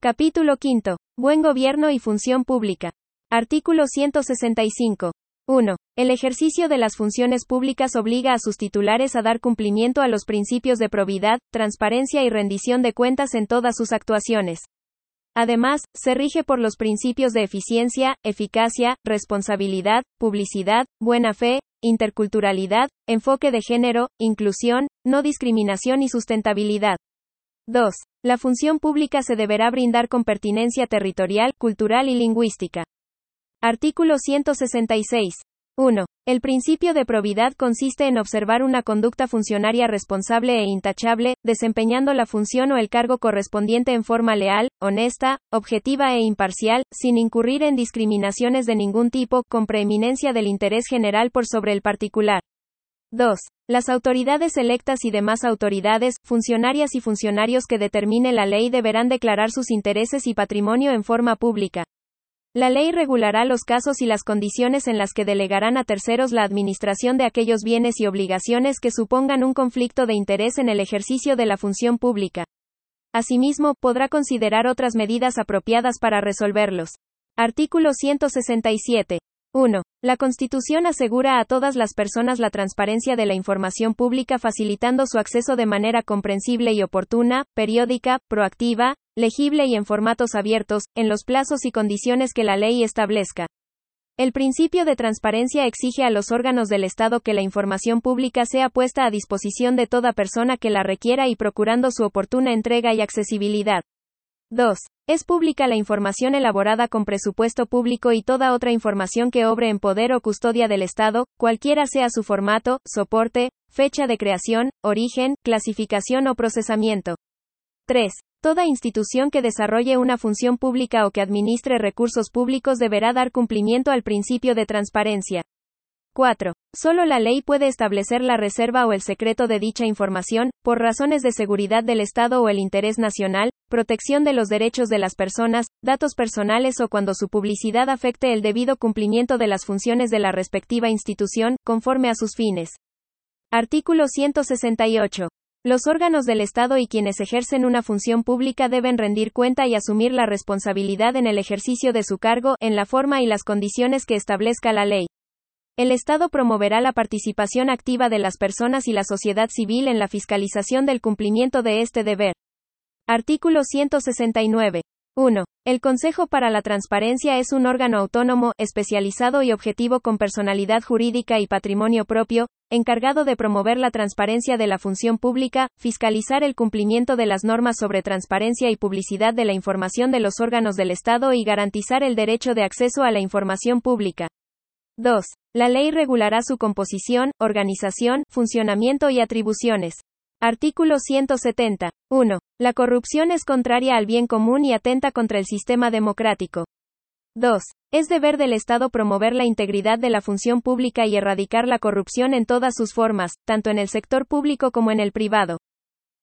Capítulo 5. Buen gobierno y función pública. Artículo 165. 1. El ejercicio de las funciones públicas obliga a sus titulares a dar cumplimiento a los principios de probidad, transparencia y rendición de cuentas en todas sus actuaciones. Además, se rige por los principios de eficiencia, eficacia, responsabilidad, publicidad, buena fe, interculturalidad, enfoque de género, inclusión, no discriminación y sustentabilidad. 2. La función pública se deberá brindar con pertinencia territorial, cultural y lingüística. Artículo 166. 1. El principio de probidad consiste en observar una conducta funcionaria responsable e intachable, desempeñando la función o el cargo correspondiente en forma leal, honesta, objetiva e imparcial, sin incurrir en discriminaciones de ningún tipo, con preeminencia del interés general por sobre el particular. 2. Las autoridades electas y demás autoridades, funcionarias y funcionarios que determine la ley deberán declarar sus intereses y patrimonio en forma pública. La ley regulará los casos y las condiciones en las que delegarán a terceros la administración de aquellos bienes y obligaciones que supongan un conflicto de interés en el ejercicio de la función pública. Asimismo, podrá considerar otras medidas apropiadas para resolverlos. Artículo 167. 1. La Constitución asegura a todas las personas la transparencia de la información pública facilitando su acceso de manera comprensible y oportuna, periódica, proactiva, legible y en formatos abiertos, en los plazos y condiciones que la ley establezca. El principio de transparencia exige a los órganos del Estado que la información pública sea puesta a disposición de toda persona que la requiera y procurando su oportuna entrega y accesibilidad. 2. Es pública la información elaborada con presupuesto público y toda otra información que obre en poder o custodia del Estado, cualquiera sea su formato, soporte, fecha de creación, origen, clasificación o procesamiento. 3. Toda institución que desarrolle una función pública o que administre recursos públicos deberá dar cumplimiento al principio de transparencia. 4. Solo la ley puede establecer la reserva o el secreto de dicha información, por razones de seguridad del Estado o el interés nacional, protección de los derechos de las personas, datos personales o cuando su publicidad afecte el debido cumplimiento de las funciones de la respectiva institución, conforme a sus fines. Artículo 168. Los órganos del Estado y quienes ejercen una función pública deben rendir cuenta y asumir la responsabilidad en el ejercicio de su cargo, en la forma y las condiciones que establezca la ley. El Estado promoverá la participación activa de las personas y la sociedad civil en la fiscalización del cumplimiento de este deber. Artículo 169. 1. El Consejo para la Transparencia es un órgano autónomo, especializado y objetivo con personalidad jurídica y patrimonio propio, encargado de promover la transparencia de la función pública, fiscalizar el cumplimiento de las normas sobre transparencia y publicidad de la información de los órganos del Estado y garantizar el derecho de acceso a la información pública. 2. La ley regulará su composición, organización, funcionamiento y atribuciones. Artículo 170. 1. La corrupción es contraria al bien común y atenta contra el sistema democrático. 2. Es deber del Estado promover la integridad de la función pública y erradicar la corrupción en todas sus formas, tanto en el sector público como en el privado.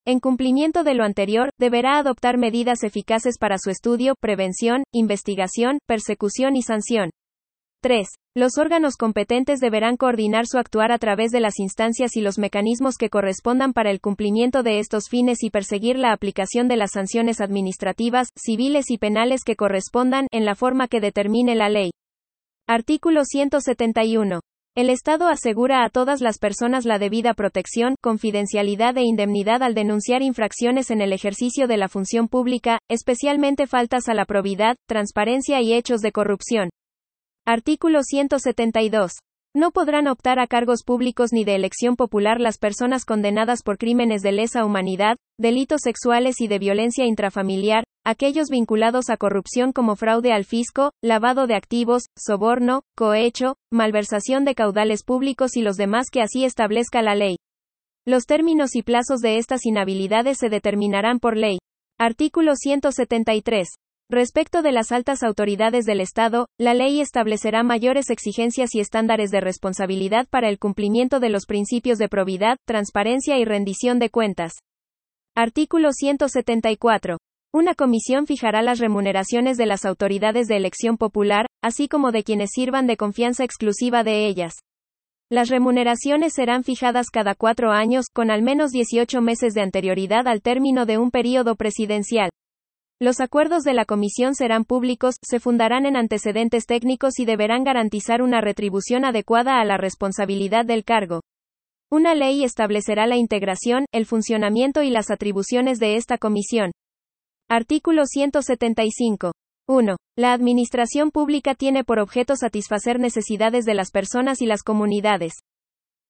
En cumplimiento de lo anterior, deberá adoptar medidas eficaces para su estudio, prevención, investigación, persecución y sanción. 3. Los órganos competentes deberán coordinar su actuar a través de las instancias y los mecanismos que correspondan para el cumplimiento de estos fines y perseguir la aplicación de las sanciones administrativas, civiles y penales que correspondan, en la forma que determine la ley. Artículo 171. El Estado asegura a todas las personas la debida protección, confidencialidad e indemnidad al denunciar infracciones en el ejercicio de la función pública, especialmente faltas a la probidad, transparencia y hechos de corrupción. Artículo 172. No podrán optar a cargos públicos ni de elección popular las personas condenadas por crímenes de lesa humanidad, delitos sexuales y de violencia intrafamiliar, aquellos vinculados a corrupción como fraude al fisco, lavado de activos, soborno, cohecho, malversación de caudales públicos y los demás que así establezca la ley. Los términos y plazos de estas inhabilidades se determinarán por ley. Artículo 173. Respecto de las altas autoridades del Estado, la ley establecerá mayores exigencias y estándares de responsabilidad para el cumplimiento de los principios de probidad, transparencia y rendición de cuentas. Artículo 174. Una comisión fijará las remuneraciones de las autoridades de elección popular, así como de quienes sirvan de confianza exclusiva de ellas. Las remuneraciones serán fijadas cada cuatro años, con al menos 18 meses de anterioridad al término de un período presidencial. Los acuerdos de la comisión serán públicos, se fundarán en antecedentes técnicos y deberán garantizar una retribución adecuada a la responsabilidad del cargo. Una ley establecerá la integración, el funcionamiento y las atribuciones de esta comisión. Artículo 175. 1. La administración pública tiene por objeto satisfacer necesidades de las personas y las comunidades.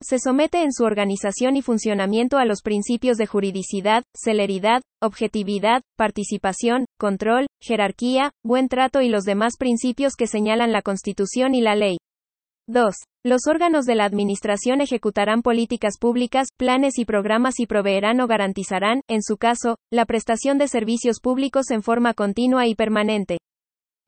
Se somete en su organización y funcionamiento a los principios de juridicidad, celeridad, objetividad, participación, control, jerarquía, buen trato y los demás principios que señalan la Constitución y la ley. 2. Los órganos de la Administración ejecutarán políticas públicas, planes y programas y proveerán o garantizarán, en su caso, la prestación de servicios públicos en forma continua y permanente.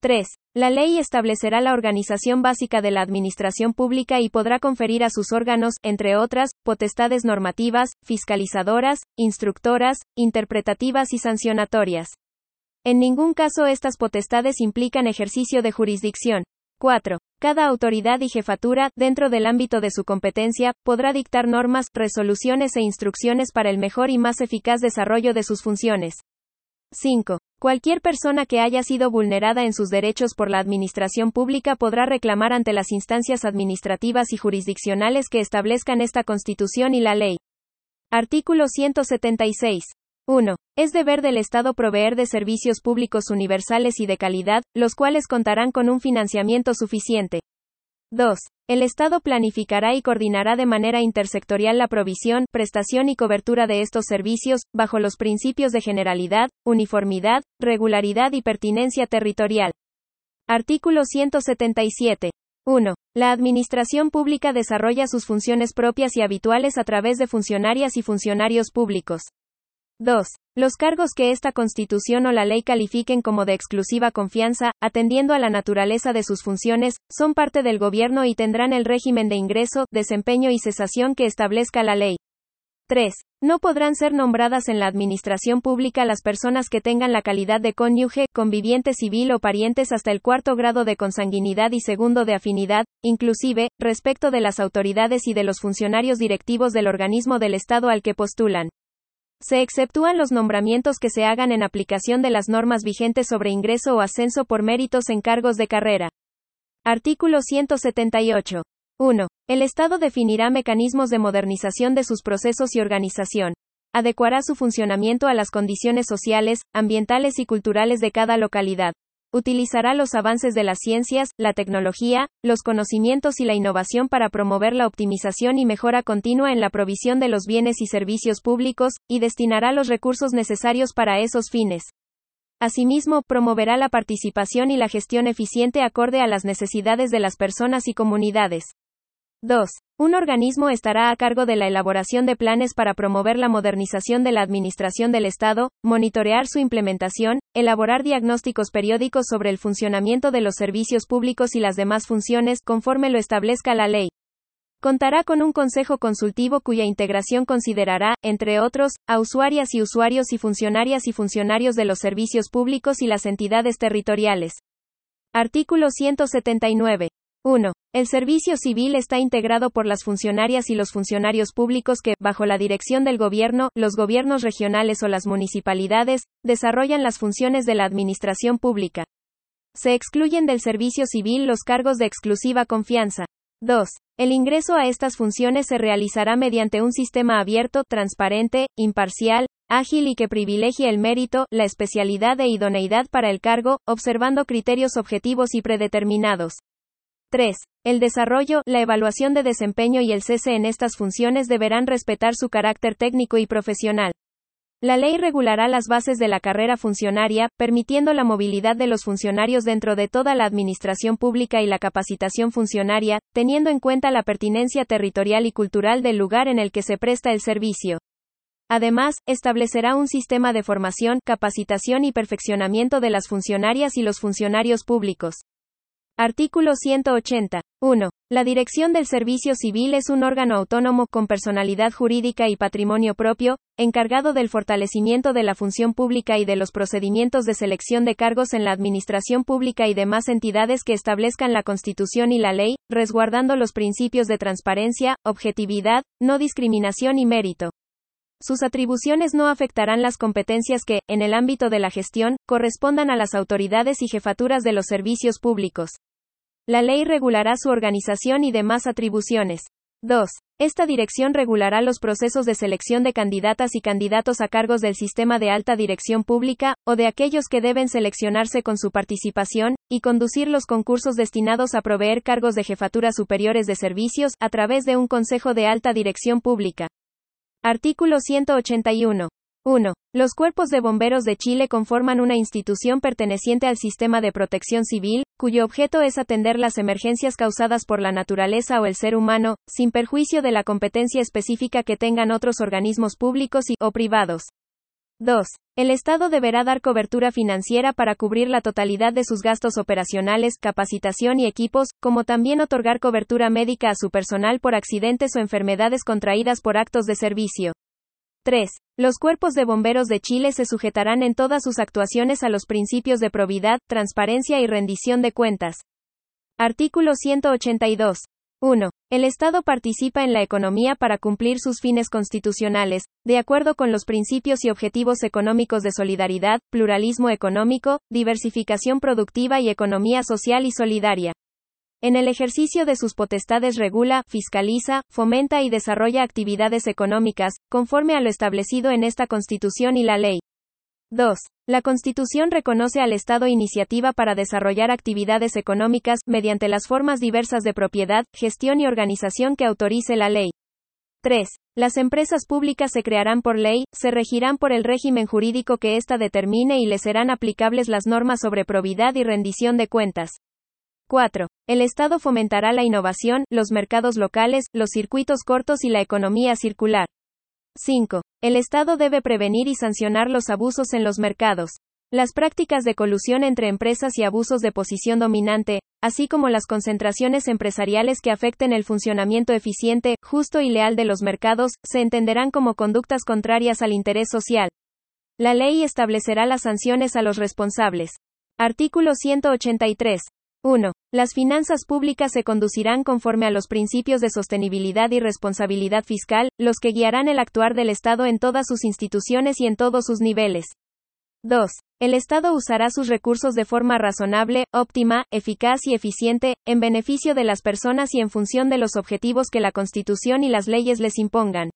3. La ley establecerá la organización básica de la administración pública y podrá conferir a sus órganos, entre otras, potestades normativas, fiscalizadoras, instructoras, interpretativas y sancionatorias. En ningún caso estas potestades implican ejercicio de jurisdicción. 4. Cada autoridad y jefatura, dentro del ámbito de su competencia, podrá dictar normas, resoluciones e instrucciones para el mejor y más eficaz desarrollo de sus funciones. 5. Cualquier persona que haya sido vulnerada en sus derechos por la administración pública podrá reclamar ante las instancias administrativas y jurisdiccionales que establezcan esta Constitución y la ley. Artículo 176. 1. Es deber del Estado proveer de servicios públicos universales y de calidad, los cuales contarán con un financiamiento suficiente. 2. El Estado planificará y coordinará de manera intersectorial la provisión, prestación y cobertura de estos servicios, bajo los principios de generalidad, uniformidad, regularidad y pertinencia territorial. Artículo 177. 1. La Administración Pública desarrolla sus funciones propias y habituales a través de funcionarias y funcionarios públicos. 2. Los cargos que esta Constitución o la ley califiquen como de exclusiva confianza, atendiendo a la naturaleza de sus funciones, son parte del gobierno y tendrán el régimen de ingreso, desempeño y cesación que establezca la ley. 3. No podrán ser nombradas en la administración pública las personas que tengan la calidad de cónyuge, conviviente civil o parientes hasta el cuarto grado de consanguinidad y segundo de afinidad, inclusive, respecto de las autoridades y de los funcionarios directivos del organismo del Estado al que postulan. Se exceptúan los nombramientos que se hagan en aplicación de las normas vigentes sobre ingreso o ascenso por méritos en cargos de carrera. Artículo 178. 1. El Estado definirá mecanismos de modernización de sus procesos y organización. Adecuará su funcionamiento a las condiciones sociales, ambientales y culturales de cada localidad. Utilizará los avances de las ciencias, la tecnología, los conocimientos y la innovación para promover la optimización y mejora continua en la provisión de los bienes y servicios públicos, y destinará los recursos necesarios para esos fines. Asimismo, promoverá la participación y la gestión eficiente acorde a las necesidades de las personas y comunidades. 2. Un organismo estará a cargo de la elaboración de planes para promover la modernización de la administración del Estado, monitorear su implementación, elaborar diagnósticos periódicos sobre el funcionamiento de los servicios públicos y las demás funciones, conforme lo establezca la ley. Contará con un consejo consultivo cuya integración considerará, entre otros, a usuarias y usuarios y funcionarias y funcionarios de los servicios públicos y las entidades territoriales. Artículo 179. 1. El servicio civil está integrado por las funcionarias y los funcionarios públicos que, bajo la dirección del gobierno, los gobiernos regionales o las municipalidades, desarrollan las funciones de la administración pública. Se excluyen del servicio civil los cargos de exclusiva confianza. 2. El ingreso a estas funciones se realizará mediante un sistema abierto, transparente, imparcial, ágil y que privilegie el mérito, la especialidad e idoneidad para el cargo, observando criterios objetivos y predeterminados. 3. El desarrollo, la evaluación de desempeño y el cese en estas funciones deberán respetar su carácter técnico y profesional. La ley regulará las bases de la carrera funcionaria, permitiendo la movilidad de los funcionarios dentro de toda la administración pública y la capacitación funcionaria, teniendo en cuenta la pertinencia territorial y cultural del lugar en el que se presta el servicio. Además, establecerá un sistema de formación, capacitación y perfeccionamiento de las funcionarias y los funcionarios públicos. Artículo 180. 1. La Dirección del Servicio Civil es un órgano autónomo con personalidad jurídica y patrimonio propio, encargado del fortalecimiento de la función pública y de los procedimientos de selección de cargos en la administración pública y demás entidades que establezcan la Constitución y la ley, resguardando los principios de transparencia, objetividad, no discriminación y mérito. Sus atribuciones no afectarán las competencias que, en el ámbito de la gestión, correspondan a las autoridades y jefaturas de los servicios públicos. La ley regulará su organización y demás atribuciones. 2. Esta dirección regulará los procesos de selección de candidatas y candidatos a cargos del sistema de alta dirección pública, o de aquellos que deben seleccionarse con su participación, y conducir los concursos destinados a proveer cargos de jefatura superiores de servicios, a través de un Consejo de Alta Dirección Pública. Artículo 181. 1. Los cuerpos de bomberos de Chile conforman una institución perteneciente al sistema de protección civil, cuyo objeto es atender las emergencias causadas por la naturaleza o el ser humano, sin perjuicio de la competencia específica que tengan otros organismos públicos y o privados. 2. El Estado deberá dar cobertura financiera para cubrir la totalidad de sus gastos operacionales, capacitación y equipos, como también otorgar cobertura médica a su personal por accidentes o enfermedades contraídas por actos de servicio. 3. Los cuerpos de bomberos de Chile se sujetarán en todas sus actuaciones a los principios de probidad, transparencia y rendición de cuentas. Artículo 182. 1. El Estado participa en la economía para cumplir sus fines constitucionales, de acuerdo con los principios y objetivos económicos de solidaridad, pluralismo económico, diversificación productiva y economía social y solidaria. En el ejercicio de sus potestades regula, fiscaliza, fomenta y desarrolla actividades económicas, conforme a lo establecido en esta Constitución y la ley. 2. La Constitución reconoce al Estado iniciativa para desarrollar actividades económicas, mediante las formas diversas de propiedad, gestión y organización que autorice la ley. 3. Las empresas públicas se crearán por ley, se regirán por el régimen jurídico que ésta determine y les serán aplicables las normas sobre probidad y rendición de cuentas. 4. El Estado fomentará la innovación, los mercados locales, los circuitos cortos y la economía circular. 5. El Estado debe prevenir y sancionar los abusos en los mercados. Las prácticas de colusión entre empresas y abusos de posición dominante, así como las concentraciones empresariales que afecten el funcionamiento eficiente, justo y leal de los mercados, se entenderán como conductas contrarias al interés social. La ley establecerá las sanciones a los responsables. Artículo 183. 1. Las finanzas públicas se conducirán conforme a los principios de sostenibilidad y responsabilidad fiscal, los que guiarán el actuar del Estado en todas sus instituciones y en todos sus niveles. 2. El Estado usará sus recursos de forma razonable, óptima, eficaz y eficiente, en beneficio de las personas y en función de los objetivos que la Constitución y las leyes les impongan.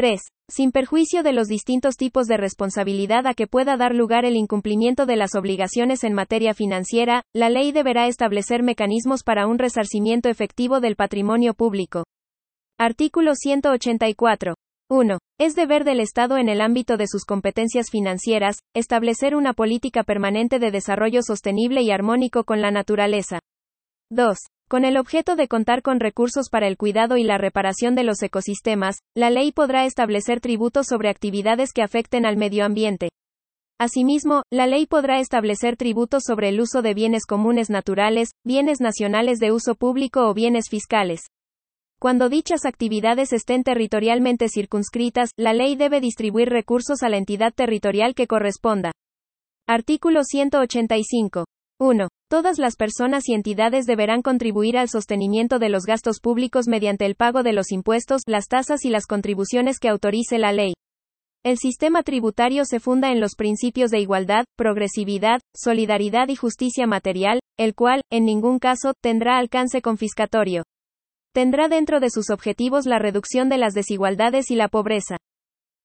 3. Sin perjuicio de los distintos tipos de responsabilidad a que pueda dar lugar el incumplimiento de las obligaciones en materia financiera, la ley deberá establecer mecanismos para un resarcimiento efectivo del patrimonio público. Artículo 184. 1. Es deber del Estado en el ámbito de sus competencias financieras, establecer una política permanente de desarrollo sostenible y armónico con la naturaleza. 2. Con el objeto de contar con recursos para el cuidado y la reparación de los ecosistemas, la ley podrá establecer tributos sobre actividades que afecten al medio ambiente. Asimismo, la ley podrá establecer tributos sobre el uso de bienes comunes naturales, bienes nacionales de uso público o bienes fiscales. Cuando dichas actividades estén territorialmente circunscritas, la ley debe distribuir recursos a la entidad territorial que corresponda. Artículo 185. 1. Todas las personas y entidades deberán contribuir al sostenimiento de los gastos públicos mediante el pago de los impuestos, las tasas y las contribuciones que autorice la ley. El sistema tributario se funda en los principios de igualdad, progresividad, solidaridad y justicia material, el cual, en ningún caso, tendrá alcance confiscatorio. Tendrá dentro de sus objetivos la reducción de las desigualdades y la pobreza.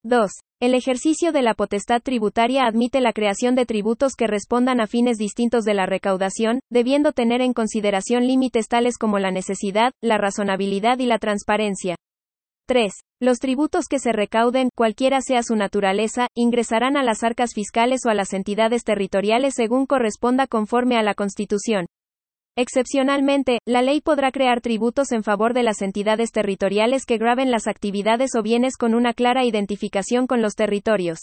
2. El ejercicio de la potestad tributaria admite la creación de tributos que respondan a fines distintos de la recaudación, debiendo tener en consideración límites tales como la necesidad, la razonabilidad y la transparencia. 3. Los tributos que se recauden, cualquiera sea su naturaleza, ingresarán a las arcas fiscales o a las entidades territoriales según corresponda conforme a la Constitución. Excepcionalmente, la ley podrá crear tributos en favor de las entidades territoriales que graben las actividades o bienes con una clara identificación con los territorios.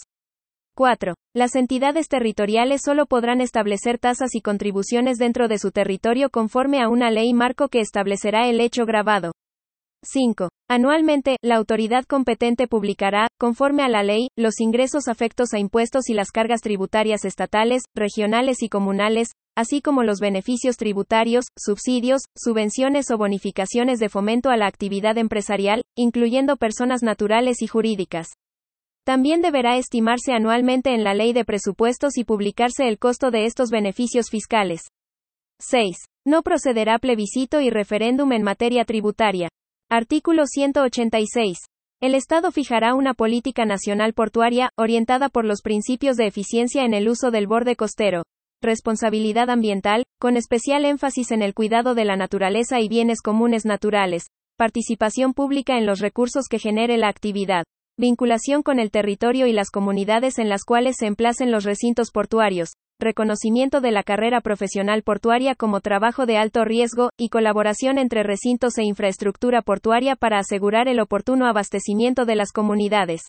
4. Las entidades territoriales solo podrán establecer tasas y contribuciones dentro de su territorio conforme a una ley marco que establecerá el hecho grabado. 5. Anualmente, la autoridad competente publicará, conforme a la ley, los ingresos afectos a impuestos y las cargas tributarias estatales, regionales y comunales, así como los beneficios tributarios, subsidios, subvenciones o bonificaciones de fomento a la actividad empresarial, incluyendo personas naturales y jurídicas. También deberá estimarse anualmente en la ley de presupuestos y publicarse el costo de estos beneficios fiscales. 6. No procederá plebiscito y referéndum en materia tributaria. Artículo 186. El Estado fijará una política nacional portuaria, orientada por los principios de eficiencia en el uso del borde costero, responsabilidad ambiental, con especial énfasis en el cuidado de la naturaleza y bienes comunes naturales, participación pública en los recursos que genere la actividad, vinculación con el territorio y las comunidades en las cuales se emplacen los recintos portuarios, reconocimiento de la carrera profesional portuaria como trabajo de alto riesgo, y colaboración entre recintos e infraestructura portuaria para asegurar el oportuno abastecimiento de las comunidades.